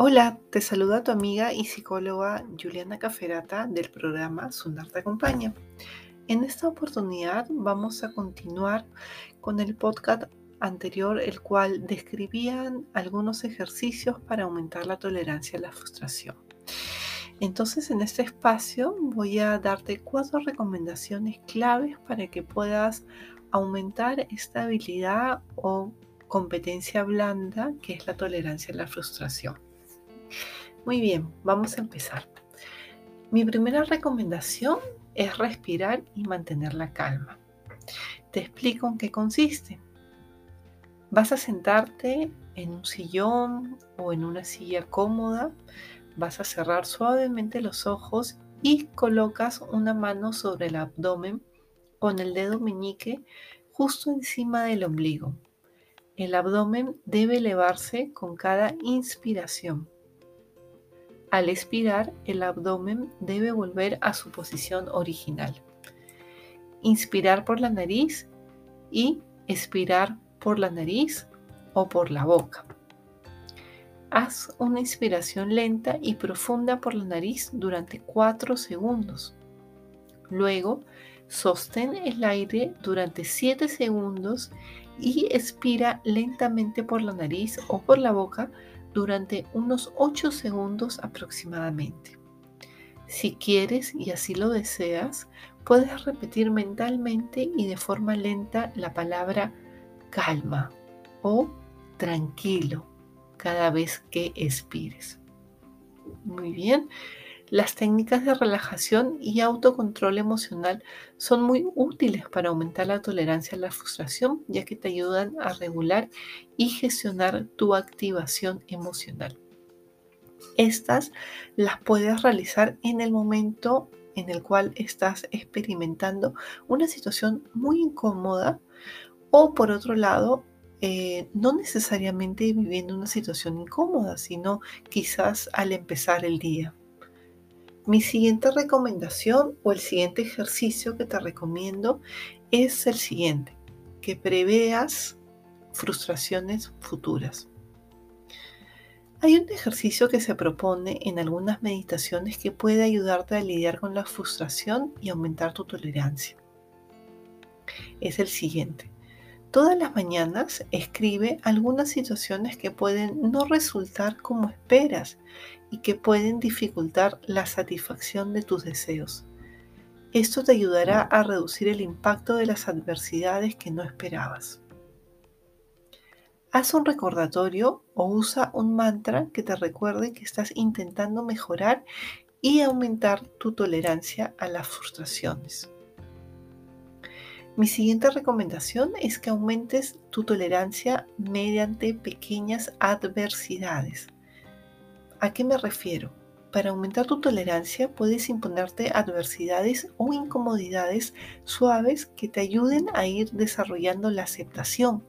Hola, te saluda tu amiga y psicóloga Juliana Caferata del programa Sunar te acompaña. En esta oportunidad vamos a continuar con el podcast anterior, el cual describían algunos ejercicios para aumentar la tolerancia a la frustración. Entonces en este espacio voy a darte cuatro recomendaciones claves para que puedas aumentar esta habilidad o competencia blanda que es la tolerancia a la frustración. Muy bien, vamos a empezar. Mi primera recomendación es respirar y mantener la calma. Te explico en qué consiste. Vas a sentarte en un sillón o en una silla cómoda, vas a cerrar suavemente los ojos y colocas una mano sobre el abdomen con el dedo meñique justo encima del ombligo. El abdomen debe elevarse con cada inspiración al expirar, el abdomen debe volver a su posición original. Inspirar por la nariz y expirar por la nariz o por la boca. Haz una inspiración lenta y profunda por la nariz durante 4 segundos. Luego, sostén el aire durante 7 segundos y expira lentamente por la nariz o por la boca durante unos 8 segundos aproximadamente. Si quieres y así lo deseas, puedes repetir mentalmente y de forma lenta la palabra calma o tranquilo cada vez que expires. Muy bien, las técnicas de relajación y autocontrol emocional son muy útiles para aumentar la tolerancia a la frustración, ya que te ayudan a regular y gestionar tu activación emocional. Estas las puedes realizar en el momento en el cual estás experimentando una situación muy incómoda o por otro lado, eh, no necesariamente viviendo una situación incómoda, sino quizás al empezar el día. Mi siguiente recomendación o el siguiente ejercicio que te recomiendo es el siguiente, que preveas frustraciones futuras. Hay un ejercicio que se propone en algunas meditaciones que puede ayudarte a lidiar con la frustración y aumentar tu tolerancia. Es el siguiente. Todas las mañanas escribe algunas situaciones que pueden no resultar como esperas y que pueden dificultar la satisfacción de tus deseos. Esto te ayudará a reducir el impacto de las adversidades que no esperabas. Haz un recordatorio o usa un mantra que te recuerde que estás intentando mejorar y aumentar tu tolerancia a las frustraciones. Mi siguiente recomendación es que aumentes tu tolerancia mediante pequeñas adversidades. ¿A qué me refiero? Para aumentar tu tolerancia puedes imponerte adversidades o incomodidades suaves que te ayuden a ir desarrollando la aceptación.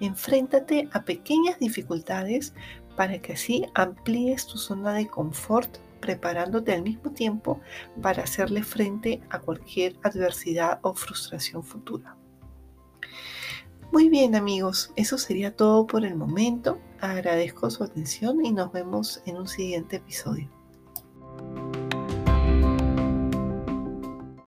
Enfréntate a pequeñas dificultades para que así amplíes tu zona de confort preparándote al mismo tiempo para hacerle frente a cualquier adversidad o frustración futura. Muy bien amigos, eso sería todo por el momento. Agradezco su atención y nos vemos en un siguiente episodio.